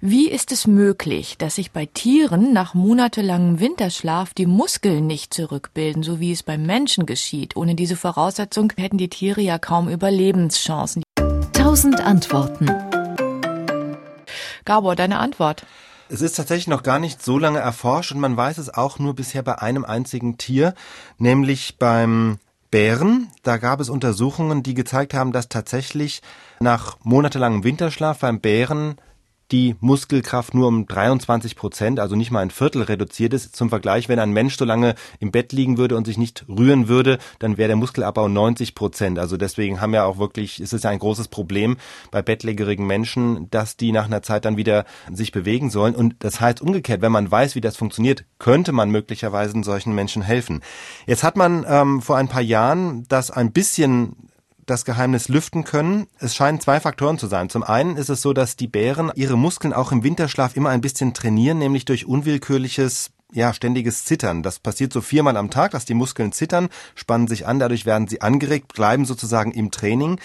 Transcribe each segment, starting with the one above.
Wie ist es möglich, dass sich bei Tieren nach monatelangem Winterschlaf die Muskeln nicht zurückbilden, so wie es beim Menschen geschieht? Ohne diese Voraussetzung hätten die Tiere ja kaum Überlebenschancen. Tausend Antworten. Gabor, deine Antwort. Es ist tatsächlich noch gar nicht so lange erforscht und man weiß es auch nur bisher bei einem einzigen Tier, nämlich beim Bären. Da gab es Untersuchungen, die gezeigt haben, dass tatsächlich nach monatelangem Winterschlaf beim Bären die Muskelkraft nur um 23 Prozent, also nicht mal ein Viertel reduziert ist. Zum Vergleich, wenn ein Mensch so lange im Bett liegen würde und sich nicht rühren würde, dann wäre der Muskelabbau 90 Prozent. Also deswegen haben ja auch wirklich, ist es ja ein großes Problem bei bettlägerigen Menschen, dass die nach einer Zeit dann wieder sich bewegen sollen. Und das heißt umgekehrt, wenn man weiß, wie das funktioniert, könnte man möglicherweise solchen Menschen helfen. Jetzt hat man ähm, vor ein paar Jahren das ein bisschen das Geheimnis lüften können. Es scheinen zwei Faktoren zu sein. Zum einen ist es so, dass die Bären ihre Muskeln auch im Winterschlaf immer ein bisschen trainieren, nämlich durch unwillkürliches ja, ständiges Zittern. Das passiert so viermal am Tag, dass die Muskeln zittern, spannen sich an, dadurch werden sie angeregt, bleiben sozusagen im Training.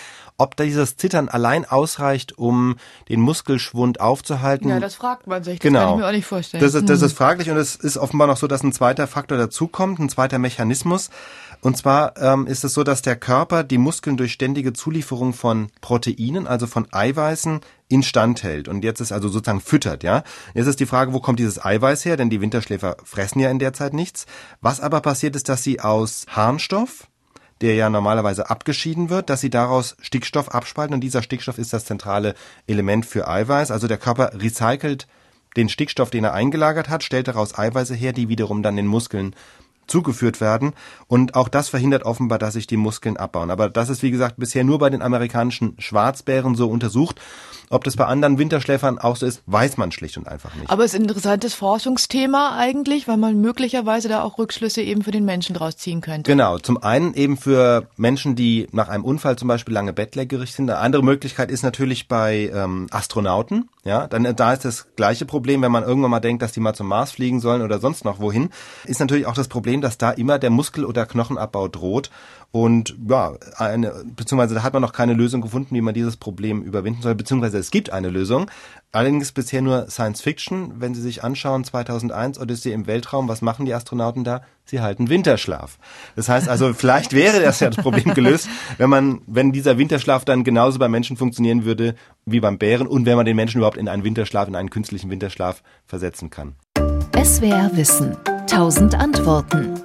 Ob dieses Zittern allein ausreicht, um den Muskelschwund aufzuhalten? Ja, das fragt man sich. Das genau. kann ich mir auch nicht vorstellen. Das ist, das hm. ist fraglich und es ist offenbar noch so, dass ein zweiter Faktor dazukommt, ein zweiter Mechanismus. Und zwar ähm, ist es so, dass der Körper die Muskeln durch ständige Zulieferung von Proteinen, also von Eiweißen, instand hält. Und jetzt ist also sozusagen füttert, ja. Jetzt ist die Frage, wo kommt dieses Eiweiß her? Denn die Winterschläfer fressen ja in der Zeit nichts. Was aber passiert ist, dass sie aus Harnstoff, der ja normalerweise abgeschieden wird, dass sie daraus Stickstoff abspalten und dieser Stickstoff ist das zentrale Element für Eiweiß. Also der Körper recycelt den Stickstoff, den er eingelagert hat, stellt daraus Eiweiße her, die wiederum dann den Muskeln zugeführt werden. Und auch das verhindert offenbar, dass sich die Muskeln abbauen. Aber das ist, wie gesagt, bisher nur bei den amerikanischen Schwarzbären so untersucht. Ob das bei anderen Winterschläfern auch so ist, weiß man schlicht und einfach nicht. Aber es ist ein interessantes Forschungsthema eigentlich, weil man möglicherweise da auch Rückschlüsse eben für den Menschen draus ziehen könnte. Genau, zum einen eben für Menschen, die nach einem Unfall zum Beispiel lange bettlägerig sind. Eine andere Möglichkeit ist natürlich bei ähm, Astronauten. Ja, dann da ist das gleiche Problem, wenn man irgendwann mal denkt, dass die mal zum Mars fliegen sollen oder sonst noch wohin, ist natürlich auch das Problem, dass da immer der Muskel- oder Knochenabbau droht. Und ja, eine, beziehungsweise da hat man noch keine Lösung gefunden, wie man dieses Problem überwinden soll, beziehungsweise es gibt eine Lösung. Allerdings bisher nur Science Fiction. Wenn Sie sich anschauen, 2001 Odyssee im Weltraum, was machen die Astronauten da? Sie halten Winterschlaf. Das heißt also, vielleicht wäre das ja das Problem gelöst, wenn man, wenn dieser Winterschlaf dann genauso beim Menschen funktionieren würde wie beim Bären und wenn man den Menschen überhaupt in einen Winterschlaf, in einen künstlichen Winterschlaf versetzen kann. SWR Wissen. Tausend Antworten.